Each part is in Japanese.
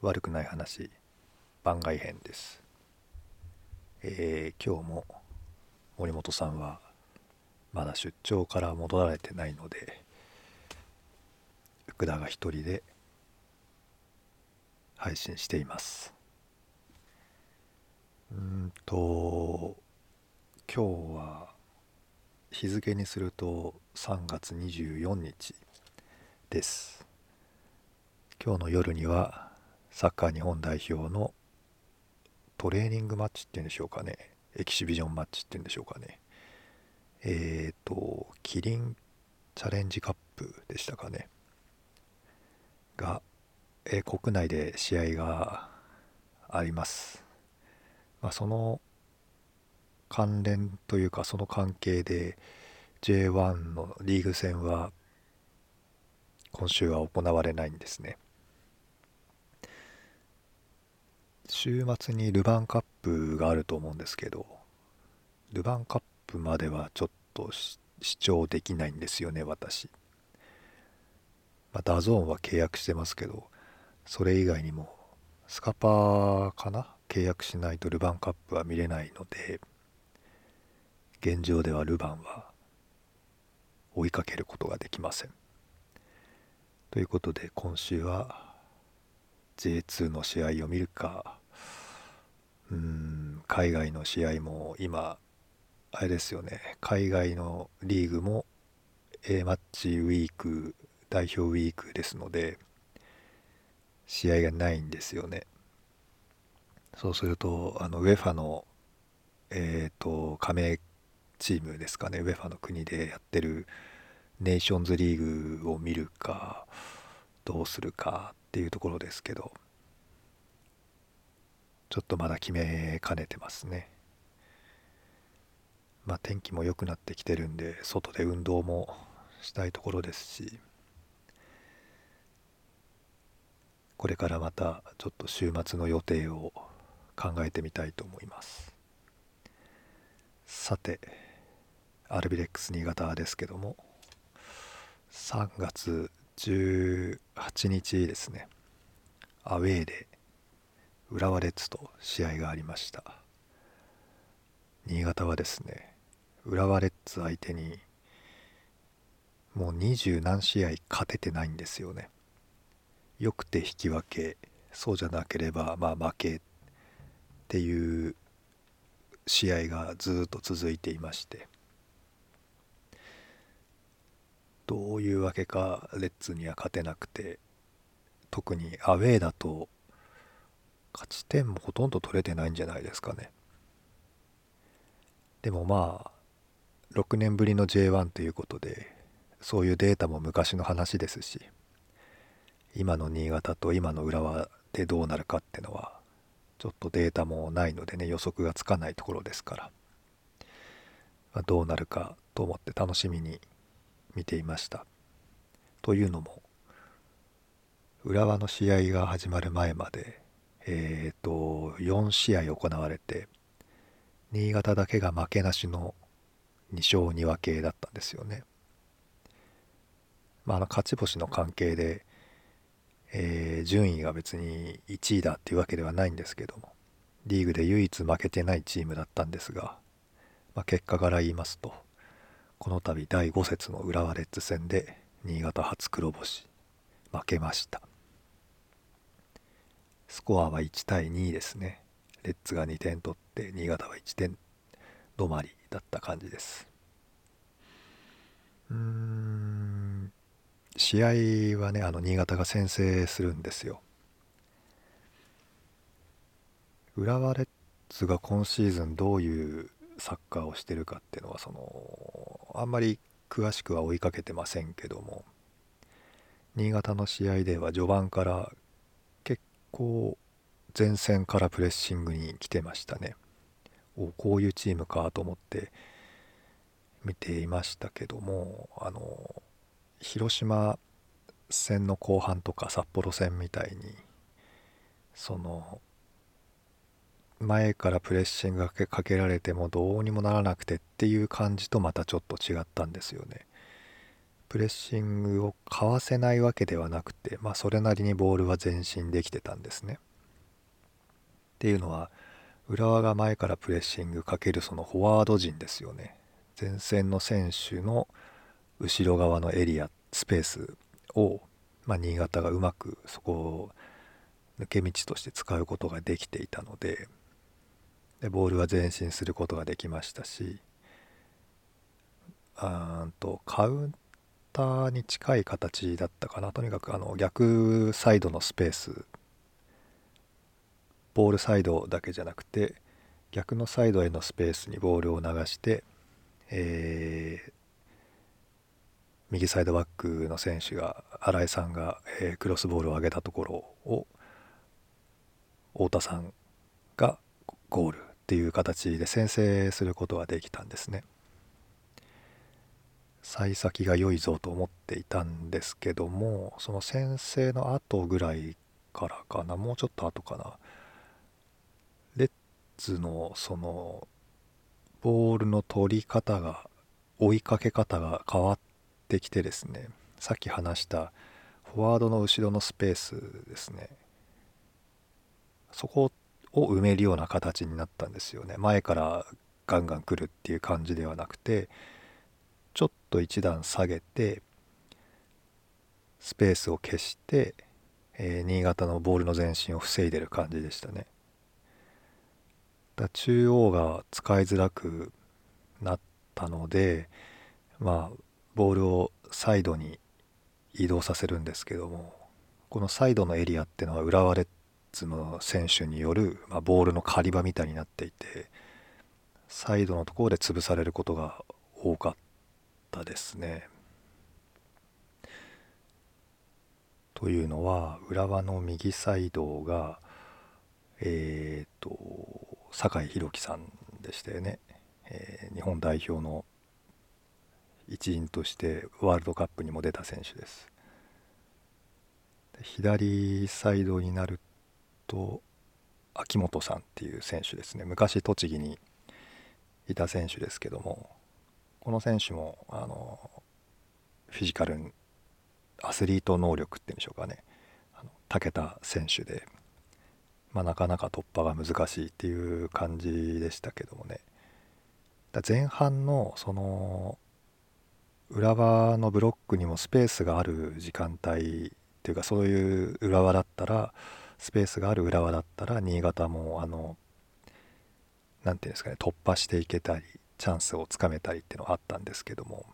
悪くない話。番外編です、えー今日も森本さんはまだ出張から戻られてないので福田が一人で配信しています。うんと今日は日付にすると3月24日です。今日の夜にはサッカー日本代表のトレーニングマッチっていうんでしょうかね。エキシビジョンマッチっていうんでしょうかね。えっ、とキリンチャレンジカップでしたかね。が、えー国内で試合があります、まあ、その関連というかその関係で J1 のリーグ戦は今週は行われないんですね。週末にルヴァンカップがあると思うんですけどルヴァンカップまではちょっと視聴できないんですよね私。まあ DAZN は契約してますけどそれ以外にもスカパーかな？契約しないとルヴァンカップは見れないので現状ではルヴァンは追いかけることができません。ということで今週は J2 の試合を見るか。うん海外の試合も今あれですよね。海外のリーグも A マッチウィーク代表ウィークですので試合がないんですよね。そうするとあのウェファのえっ、と加盟チームですかね。ウェファの国でやってるネーションズリーグを見るか。どうするかっていうところですけどちょっとまだ決めかねてますね。まあ天気も良くなってきてるんで外で運動もしたいところですしこれからまたちょっと週末の予定を考えてみたいと思います。さてアルビレックス新潟ですけども3月18日ですね。アウェーで浦和レッズと試合がありました。新潟はですね浦和レッズ相手にもう二十何試合勝ててないんですよね。よくて引き分けそうじゃなければまあ負けっていう試合がずっと続いていまして。どういうわけかレッズには勝てなくて特にアウェーだと勝ち点もほとんど取れてないんじゃないですかね。でもまあ6年ぶりの J1 ということでそういうデータも昔の話ですし今の新潟と今の浦和でどうなるかってのはちょっとデータもないのでね予測がつかないところですから、まあどうなるかと思って楽しみに見ていましたというのも浦和の試合が始まる前までえっ、と4試合行われて新潟だけが負けなしの2勝2分けだったんですよね。まあ、あの勝ち星の関係で、えー順位が別に1位だっていうわけではないんですけどもリーグで唯一負けてないチームだったんですが、まあ、結果から言いますとこの度第5節の浦和レッズ戦で新潟初黒星負けました。スコアは1対2ですね。レッズが2点取って新潟は1点止まりだった感じです。うーん試合はねあの新潟が先制するんですよ。浦和レッズが今シーズンどういうサッカーをしてるかっていうのはそのあんまり詳しくは追いかけてませんけども。新潟の試合では序盤から結構前線からプレッシングに来てましたね。おこういうチームかと思って見ていましたけどもあの広島戦の後半とか札幌戦みたいにその前からプレッシングがかけられてもどうにもならなくてっていう感じとまたちょっと違ったんですよね。プレッシングをかわせないわけではなくて、まあ、それなりにボールは前進できてたんですね。っていうのは浦和が前からプレッシングかけるそのフォワード陣ですよね。前線の選手の後ろ側のエリアスペースを、まあ、新潟がうまくそこを抜け道として使うことができていたのででボールは前進することができましたしあとカウンターに近い形だったかな。とにかくあの逆サイドのスペース。ボールサイドだけじゃなくて逆のサイドへのスペースにボールを流して、えー、右サイドバックの選手が新井さんが、えー、クロスボールを上げたところを太田さんがゴール。っていう形で先制することができたんですね。幸先が良いぞと思っていたんですけどもその先制の後ぐらいからかなもうちょっと後かなレッズのそのボールの取り方が追いかけ方が変わってきてですねさっき話したフォワードの後ろのスペースですねそこを埋めるような形になったんですよね。前からガンガン来るっていう感じではなくてちょっと一段下げてスペースを消して、えー、新潟のボールの前進を防いでる感じでしたね。だ中央が使いづらくなったのでまあボールをサイドに移動させるんですけどもこのサイドのエリアっていうのは浦和レッの選手による、まあ、ボールの狩り場みたいになっていてサイドのところで潰されることが多かったですね。というのは浦和の右サイドがえっ、ー、と酒井宏樹さんでしたよね、えー、日本代表の一員としてワールドカップにも出た選手です左サイドになると秋元さんっていう選手ですね。昔栃木にいた選手ですけどもこの選手もあのフィジカルアスリート能力っていうんでしょうかね。あの長けた選手で、まあ、なかなか突破が難しいっていう感じでしたけどもね。前半のその浦和のブロックにもスペースがある時間帯っていうかそういう浦和だったらスペースがある浦和だったら新潟もあの何て言うんですかね突破していけたりチャンスをつかめたりっていうのはあったんですけども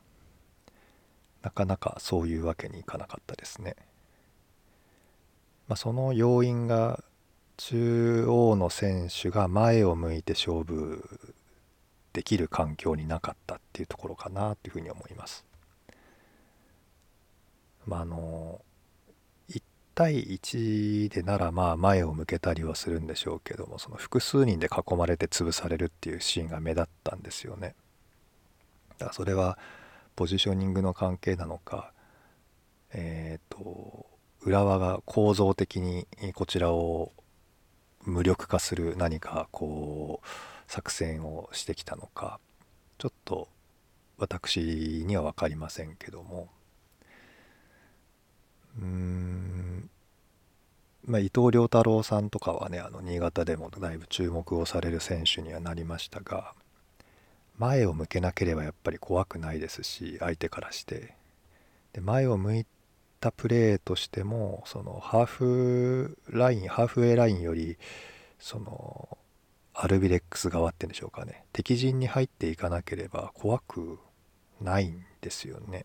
なかなかそういうわけにいかなかったですね。まあ、その要因が中央の選手が前を向いて勝負できる環境になかったっていうところかなというふうに思います。まあ、あの対1でならまあ前を向けたりはするんでしょうけどもその複数人で囲まれて潰されるっていうシーンが目立ったんですよね。だからそれはポジショニングの関係なのかえっ、ー、と浦和が構造的にこちらを無力化する何かこう作戦をしてきたのかちょっと私には分かりませんけどもうん。まあ、伊藤良太郎さんとかはねあの新潟でもだいぶ注目をされる選手にはなりましたが前を向けなければやっぱり怖くないですし相手からして。で前を向いたプレーとしてもそのハーフラインハーフウェイラインよりそのアルビレックス側ってんでしょうかね。敵陣に入っていかなければ怖くないんですよね。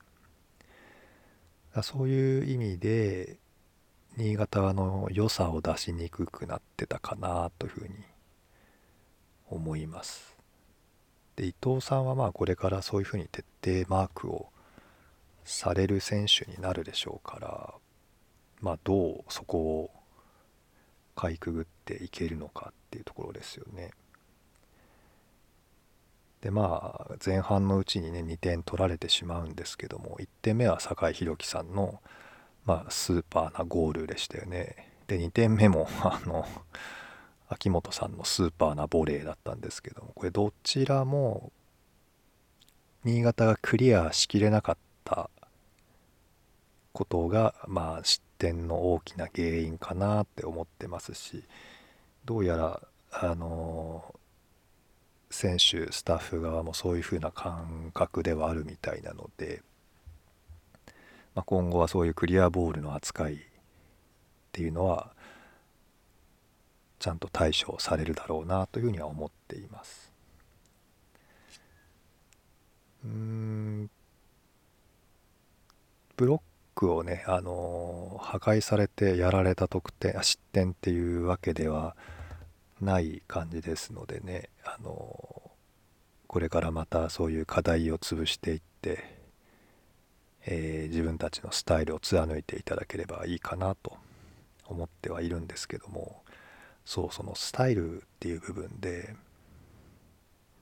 そういう意味で新潟の良さを出しにくくなってたかなというふうに思いますで伊藤さんはまあこれからそういうふうに徹底マークをされる選手になるでしょうからまあどうそこをかいくぐっていけるのかっていうところですよね。でまあ前半のうちにね2点取られてしまうんですけども1点目は酒井宏樹さんの、まあ、スーパーなゴールでしたよね。で2点目も あの秋元さんのスーパーなボレーだったんですけどもこれどちらも新潟がクリアしきれなかったことが、まあ、失点の大きな原因かなって思ってますしどうやらあの選手スタッフ側もそういう風な感覚ではあるみたいなので、まあ、今後はそういうクリアボールの扱いっていうのはちゃんと対処されるだろうなというふうには思っています。うんブロックをね、あの破壊されてやられた得点失点っていうわけではない感じですのでね、あのこれからまたそういう課題を潰していって、えー、自分たちのスタイルを貫いていただければいいかなと思ってはいるんですけどもそうそのスタイルっていう部分で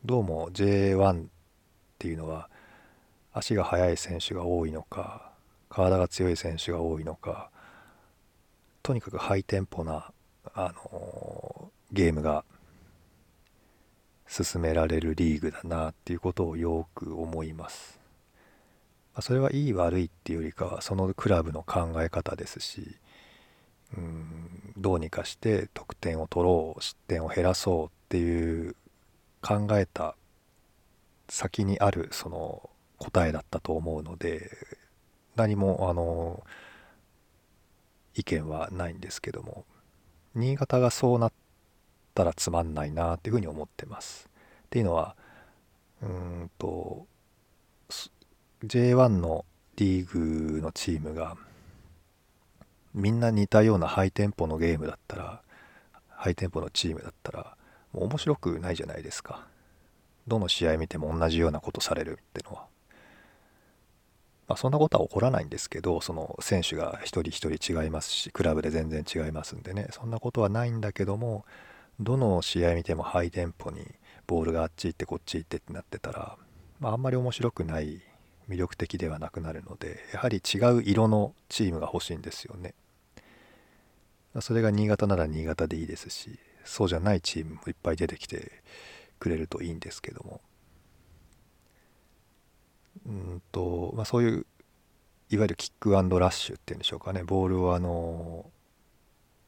どうも J1 っていうのは足が速い選手が多いのか体が強い選手が多いのかとにかくハイテンポな、あのゲームが進められるリーグだなっていうことをよく思います。それはいい悪いっていうよりかはそのクラブの考え方ですしうんどうにかして得点を取ろう失点を減らそうっていう考えた先にあるその答えだったと思うので何もあの意見はないんですけども新潟がそうなったらつまんないなっていうふうに思ってます。っていうのはうんと J1 のリーグのチームがみんな似たようなハイテンポのゲームだったらハイテンポのチームだったらもう面白くないじゃないですか。どの試合見ても同じようなことされるってのは、まあ、そんなことは起こらないんですけどその選手が一人一人違いますしクラブで全然違いますんでね。そんなことはないんだけどもどの試合見てもハイテンポにボールがあっち行ってこっち行ってってなってたら、まあ、あんまり面白くない魅力的ではなくなるのでやはり違う色のチームが欲しいんですよね。それが新潟なら新潟でいいですしそうじゃないチームもいっぱい出てきてくれるといいんですけどもうんと、まあ、そういういわゆるキックラッシュっていうんでしょうかねボールをあの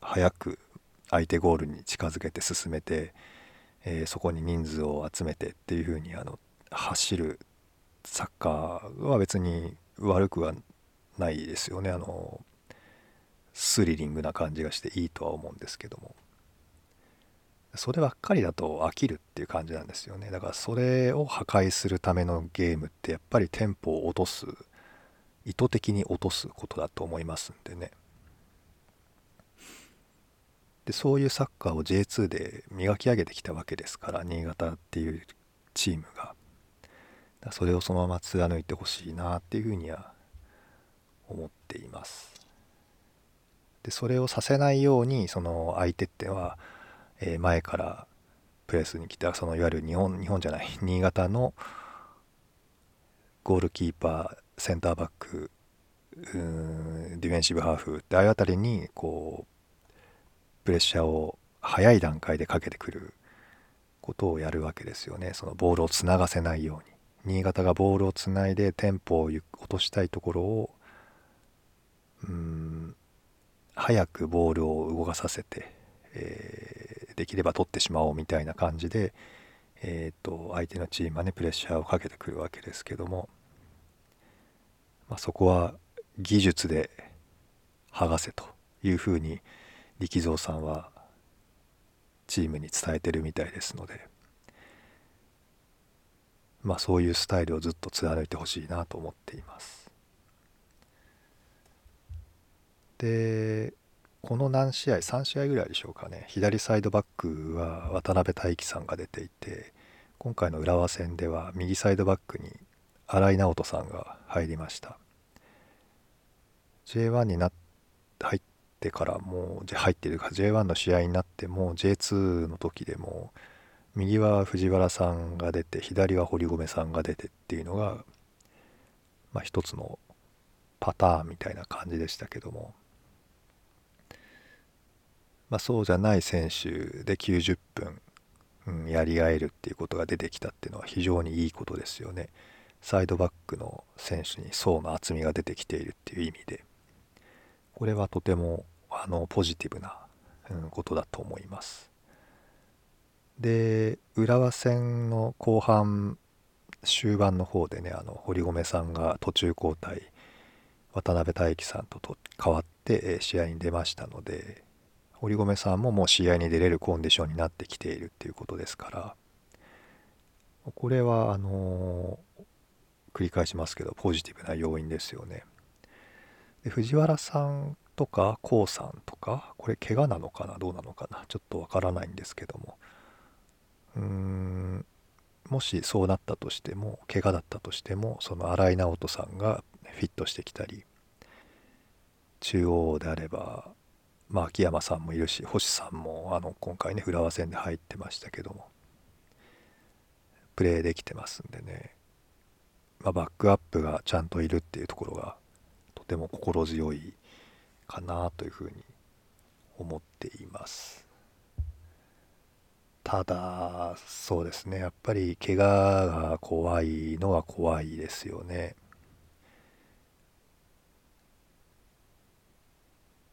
早く相手ゴールに近づけて進めて、えー、そこに人数を集めてっていう風にあの走るサッカーは別に悪くはないですよね。あのスリリングな感じがしていいとは思うんですけども。そればっかりだと飽きるっていう感じなんですよね。だからそれを破壊するためのゲームってやっぱりテンポを落とす意図的に落とすことだと思いますんでね。でそういうサッカーを J2 で磨き上げてきたわけですから新潟っていうチームが。それをそのまま貫いてほしいなっていうふうには思っています。でそれをさせないようにその相手っては、えー、前からプレスに来たそのいわゆる日本日本じゃない新潟のゴールキーパーセンターバックディフェンシブハーフってああいうあたりにこうプレッシャーを早い段階でかけてくることをやるわけですよね。そのボールをつながせないように。新潟がボールをつないでテンポを落としたいところをうん早くボールを動かさせて、えー、できれば取ってしまおうみたいな感じで、えーと、相手のチームはねプレッシャーをかけてくるわけですけども、まあ、そこは技術で剥がせというふうに力蔵さんはチームに伝えてるみたいですので、まあ、そういうスタイルをずっと貫いてほしいなと思っています。でこの何試合3試合ぐらいでしょうかね左サイドバックは渡辺大輝さんが出ていて今回の浦和戦では右サイドバックに新井直人さんが入りました J1 にな入ってからもう入ってるか J1 の試合になってもう J2 の時でも右は藤原さんが出て左は堀米さんが出てっていうのが、まあ、一つのパターンみたいな感じでしたけどもまあ、そうじゃない選手で90分、やり合えるっていうことが出てきたっていうのは非常にいいことですよね。サイドバックの選手に層の厚みが出てきているっていう意味で。これはとてもあのポジティブな、ことだと思いますで浦和戦の後半終盤の方でねあの堀米さんが途中交代渡辺大樹さんとと代わって試合に出ましたので堀米さんももう試合に出れるコンディションになってきているっていうことですからこれはあの繰り返しますけどポジティブな要因ですよね。で藤原さんとか k o さんとかこれ怪我なのかなどうなのかなちょっとわからないんですけども。うーんもしそうなったとしても怪我だったとしてもその新井直人さんがフィットしてきたり中央であれば、まあ、秋山さんもいるし星さんもあの今回ね浦和戦で入ってましたけどもプレーできてますんでね、まあ、バックアップがちゃんといるっていうところがても心強いかなというふうに思っています。ただそうですね。やっぱり怪我が怖いのは怖いですよね。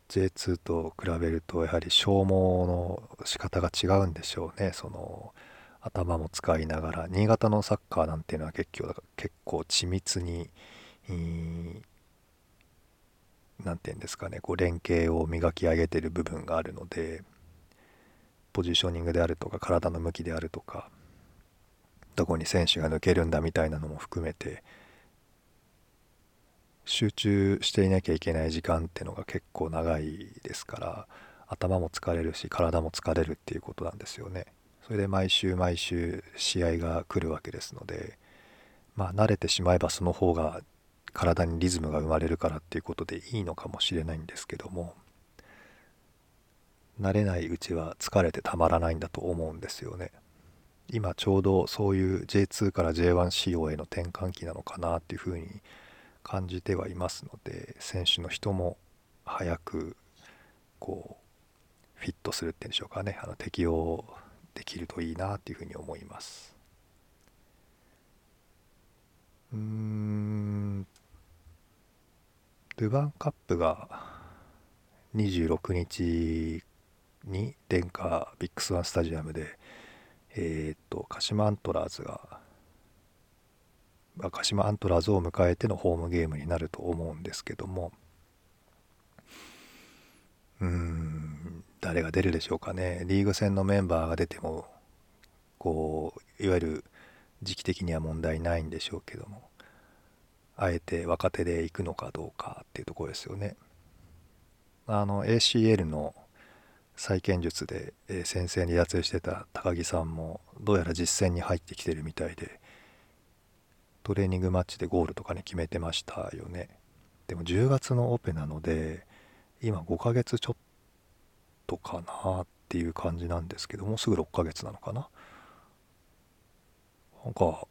J2 と比べるとやはり消耗の仕方が違うんでしょうね。その頭も使いながら。新潟のサッカーなんていうのは結構結構緻密に何て言うんですかねこう連携を磨き上げてる部分があるのでポジショニングであるとか体の向きであるとかどこに選手が抜けるんだみたいなのも含めて集中していなきゃいけない時間ってのが結構長いですから頭も疲れるし体も疲れるっていうことなんですよね。それで毎週毎週試合が来るわけですのでまあ慣れてしまえばその方が体にリズムが生まれるからっていうことでいいのかもしれないんですけども慣れないうちは疲れてたまらないんだと思うんですよね。今ちょうどそういう J2 から J1 仕様への転換期なのかなっていうふうに感じてはいますので選手の人も早くこうフィットするっていうんでしょうかねあの適応できるといいなっていうふうに思います。うんルヴァンカップが26日に電化ビッグスワンスタジアムで、えー、っと鹿島アントラーズが鹿島アントラーズを迎えてのホームゲームになると思うんですけどもうーん誰が出るでしょうかね。リーグ戦のメンバーが出てもこういわゆる時期的には問題ないんでしょうけども。あえて若手で行くのかどうかっていうところですよね。あの ACL の再建術で、先生に離脱してた高木さんもどうやら実戦に入ってきてるみたいでトレーニングマッチでゴールとかに決めてましたよねでも10月のオペなので今5ヶ月ちょっとかなっていう感じなんですけどもうすぐ6ヶ月なのかななんか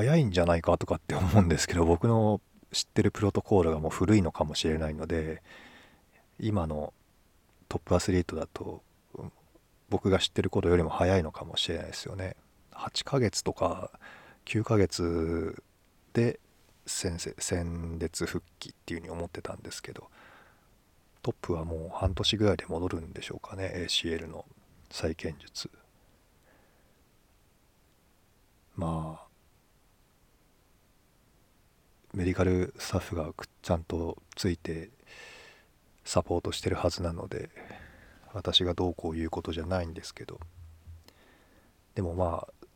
早いんじゃないかとかって思うんですけど僕の知ってるプロトコールがもう古いのかもしれないので今のトップアスリートだと僕が知ってることよりも早いのかもしれないですよね。8ヶ月とか9ヶ月で戦戦列復帰っていうふうに思ってたんですけどトップはもう半年ぐらいで戻るんでしょうかね ACL の再建術。まあメディカルスタッフがちゃんとついてサポートしてるはずなので私がどうこう言うことじゃないんですけど。でもまあ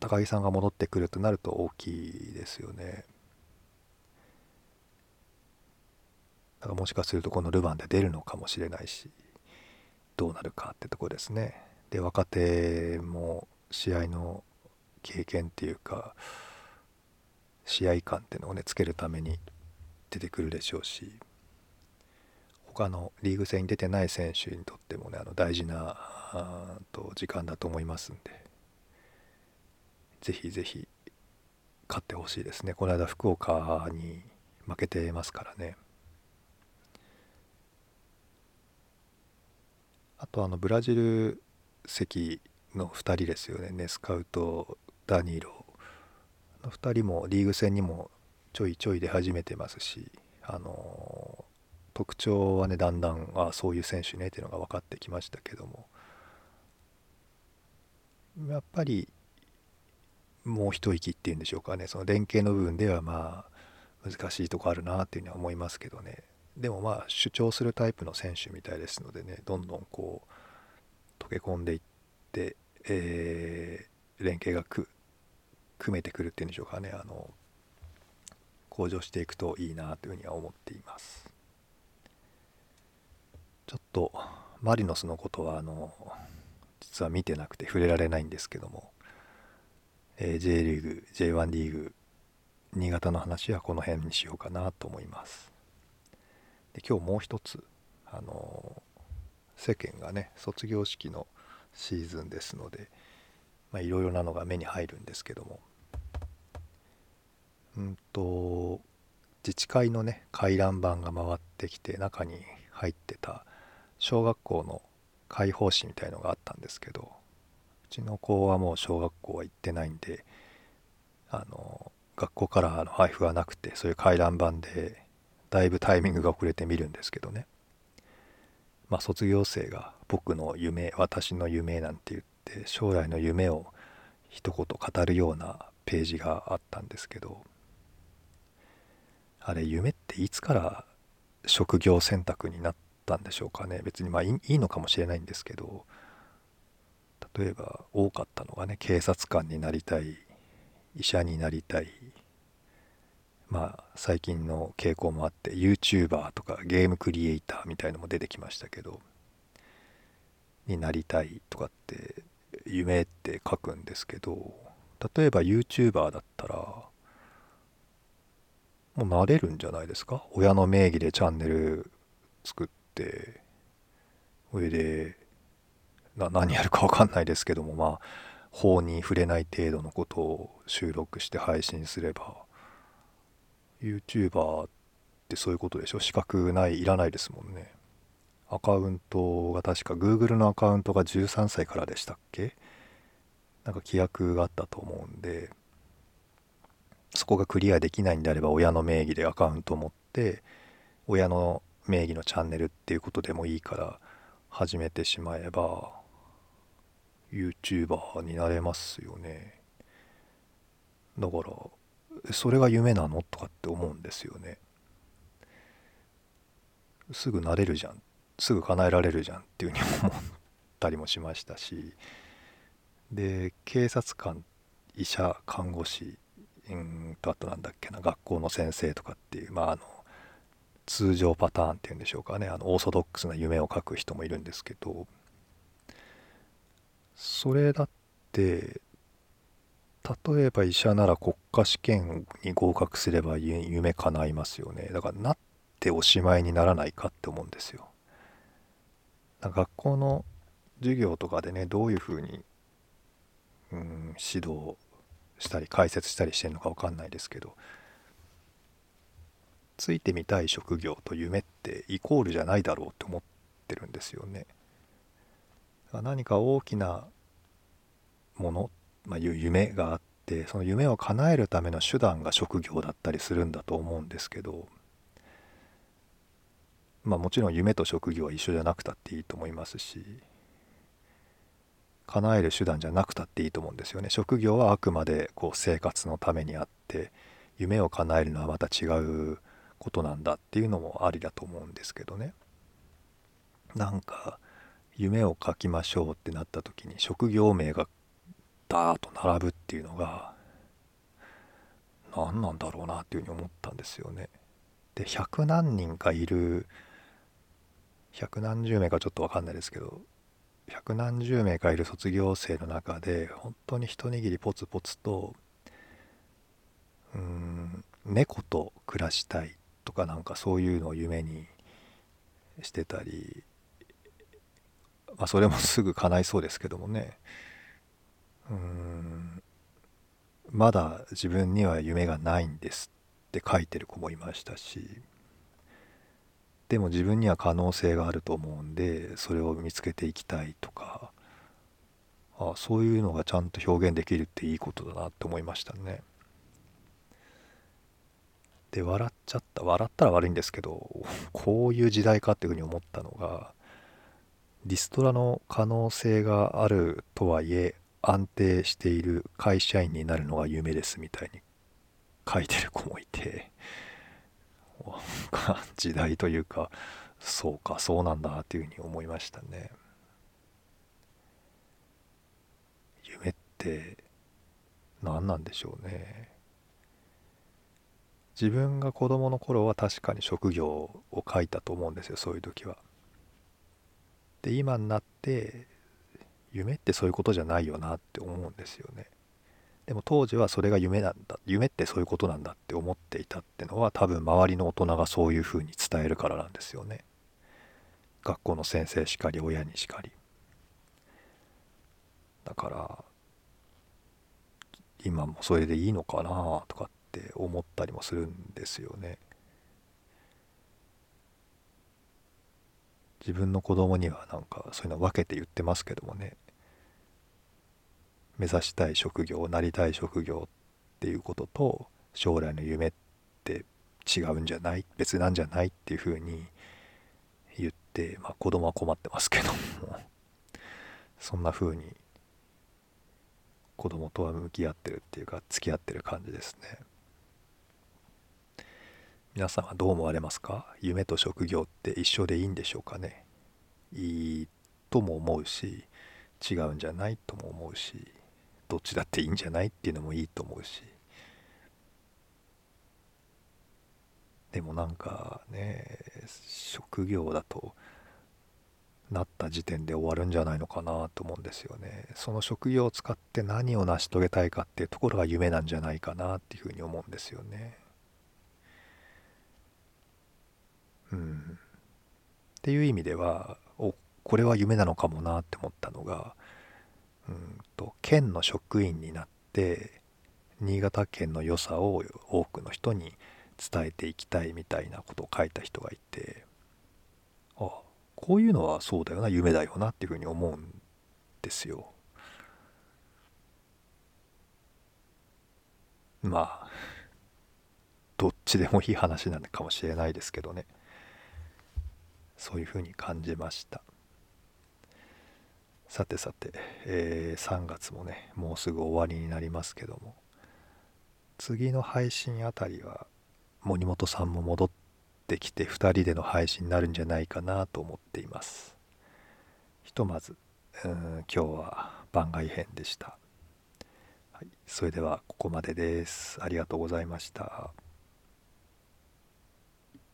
高木さんが戻ってくるとなると大きいですよね。だからもしかするとこのルヴァンで出るのかもしれないしどうなるかってとこですね。で若手も試合の経験っていうか試合感っていうのをねつけるために出てくるでしょうし他のリーグ戦に出てない選手にとってもねあの大事なあと時間だと思いますんでぜひぜひ勝ってほしいですね。この間福岡に負けてますからね。あとあのブラジル籍の2人ですよね。ネスカウトダニーロ2人もリーグ戦にもちょいちょい出始めてますしあの特徴はねだんだんあそういう選手ねっていうのが分かってきましたけども。やっぱりもう一息っていうんでしょうかね。その連携の部分ではまあ難しいとこあるなっていうふうには思いますけどね。でもまあ主張するタイプの選手みたいですのでねどんどんこう溶け込んでいって、えー、連携がく組めてくるっていうんでしょうかね。あの向上していくといいなというふうには思っています。ちょっとマリノスのことはあの実は見てなくて触れられないんですけども、えー、J リーグ J1 リーグ新潟の話はこの辺にしようかなと思います。で今日もう一つあの世間がね卒業式のシーズンですのでいろいろなのが目に入るんですけどもうんと自治会のね回覧板が回ってきて中に入ってた小学校の開放誌みたいのがあったんですけどうちの子はもう小学校は行ってないんであの学校からの配布はなくてそういう回覧板でだいぶタイミングが遅れて見るんですけどね。まあ卒業生が僕の夢私の夢なんて言って将来の夢を一言語るようなページがあったんですけどあれ夢っていつから職業選択になったんでしょうかね。別にまあいいのかもしれないんですけど。例えば多かったのがね警察官になりたい医者になりたい。まあ最近の傾向もあって YouTuber とかゲームクリエイターみたいのも出てきましたけど。になりたいとかって夢って書くんですけど。例えば YouTuber だったらもう慣れるんじゃないですか？親の名義でチャンネル作って上でな何やるか分かんないですけどもまあ法に触れない程度のことを収録して配信すれば YouTuber ってそういうことでしょ？資格ないいらないですもんね。アカウントが確か Google のアカウントが13歳からでしたっけ？なんか規約があったと思うんでそこがクリアできないんであれば親の名義でアカウントを持って親の名義のチャンネルっていうことでもいいから始めてしまえば YouTuber になれますよね。だからそれが夢なのとかって思うんですよね。すぐなれるじゃん。すぐ叶えられるじゃんっていうふうに思ったりもしましたし。で警察官医者看護師うんとあとなんだっけな学校の先生とかっていうまああの通常パターンっていうんでしょうかね。あのオーソドックスな夢を書く人もいるんですけどそれだって例えば医者なら国家試験に合格すれば夢叶いますよね。だからなっておしまいにならないかって思うんですよ。学校の授業とかでねどういうふうにうん指導したり解説したりしてるのか分かんないですけどついてみたい職業と夢ってイコールじゃないだろうって思ってるんですよね。何か大きなもの、まあ、いう夢があってその夢を叶えるための手段が職業だったりするんだと思うんですけどまあもちろん夢と職業は一緒じゃなくたっていいと思いますし叶える手段じゃなくたっていいと思うんですよね職業はあくまでこう生活のためにあって夢を叶えるのはまた違うことなんだっていうのもありだと思うんですけどねなんか夢を書きましょうってなった時に職業名がダーッと並ぶっていうのが何なんだろうなっていうふうに思ったんですよね。で100何人かいる百何十名かちょっと分かんないですけど百何十名かいる卒業生の中で本当に一握りポツポツとうん猫と暮らしたいとかなんかそういうのを夢にしてたりまあそれもすぐ叶いそうですけどもね。うんまだ自分には夢がないんですって書いてる子もいましたしでも自分には可能性があると思うんでそれを見つけていきたいとかあそういうのがちゃんと表現できるっていいことだなって思いましたね。で笑っちゃった笑ったら悪いんですけど こういう時代かっていうふうに思ったのがリストラの可能性があるとはいえ安定している会社員になるのが夢ですみたいに書いてる子もいて時代というかそうかそうなんだっていうふうに思いましたね。夢って何なんでしょうね。自分が子供の頃は確かに職業を書いたと思うんですよそういう時は。で今になって夢ってそういうことじゃないよなって思うんですよね。でも当時はそれが夢なんだ夢ってそういうことなんだって思っていたってのは多分周りの大人がそういうふうに伝えるからなんですよね。学校の先生しかり親にしかり。だから今もそれでいいのかなとかって思ったりもするんですよね。自分の子供にはなんかそういうの分けて言ってますけどもね。目指したい職業なりたい職業っていうことと将来の夢って違うんじゃない？別なんじゃない？っていうふうに言って、まあ、子供は困ってますけども。そんな風に子供とは向き合ってるっていうか付き合ってる感じですね。皆さんはどう思われますか？夢と職業って一緒でいいんでしょうかね？いいとも思うし違うんじゃない？とも思うし。どっちだっていいんじゃない？っていうのもいいと思うし。でもなんかね職業だとなった時点で終わるんじゃないのかなと思うんですよね。その職業を使って何を成し遂げたいかっていうところが夢なんじゃないかなっていうふうに思うんですよね。うん。っていう意味ではおこれは夢なのかもなって思ったのがうんと県の職員になって新潟県の良さを多くの人に伝えていきたいみたいなことを書いた人がいてあこういうのはそうだよな夢だよなっていうふうに思うんですよ。まあどっちでもいい話なのかもしれないですけどねそういうふうに感じました。さてさて、えー、3月もねもうすぐ終わりになりますけども。次の配信あたりは森本さんも戻ってきて2人での配信になるんじゃないかなと思っています。ひとまずうん今日は番外編でした、はい、それではここまでです。ありがとうございました。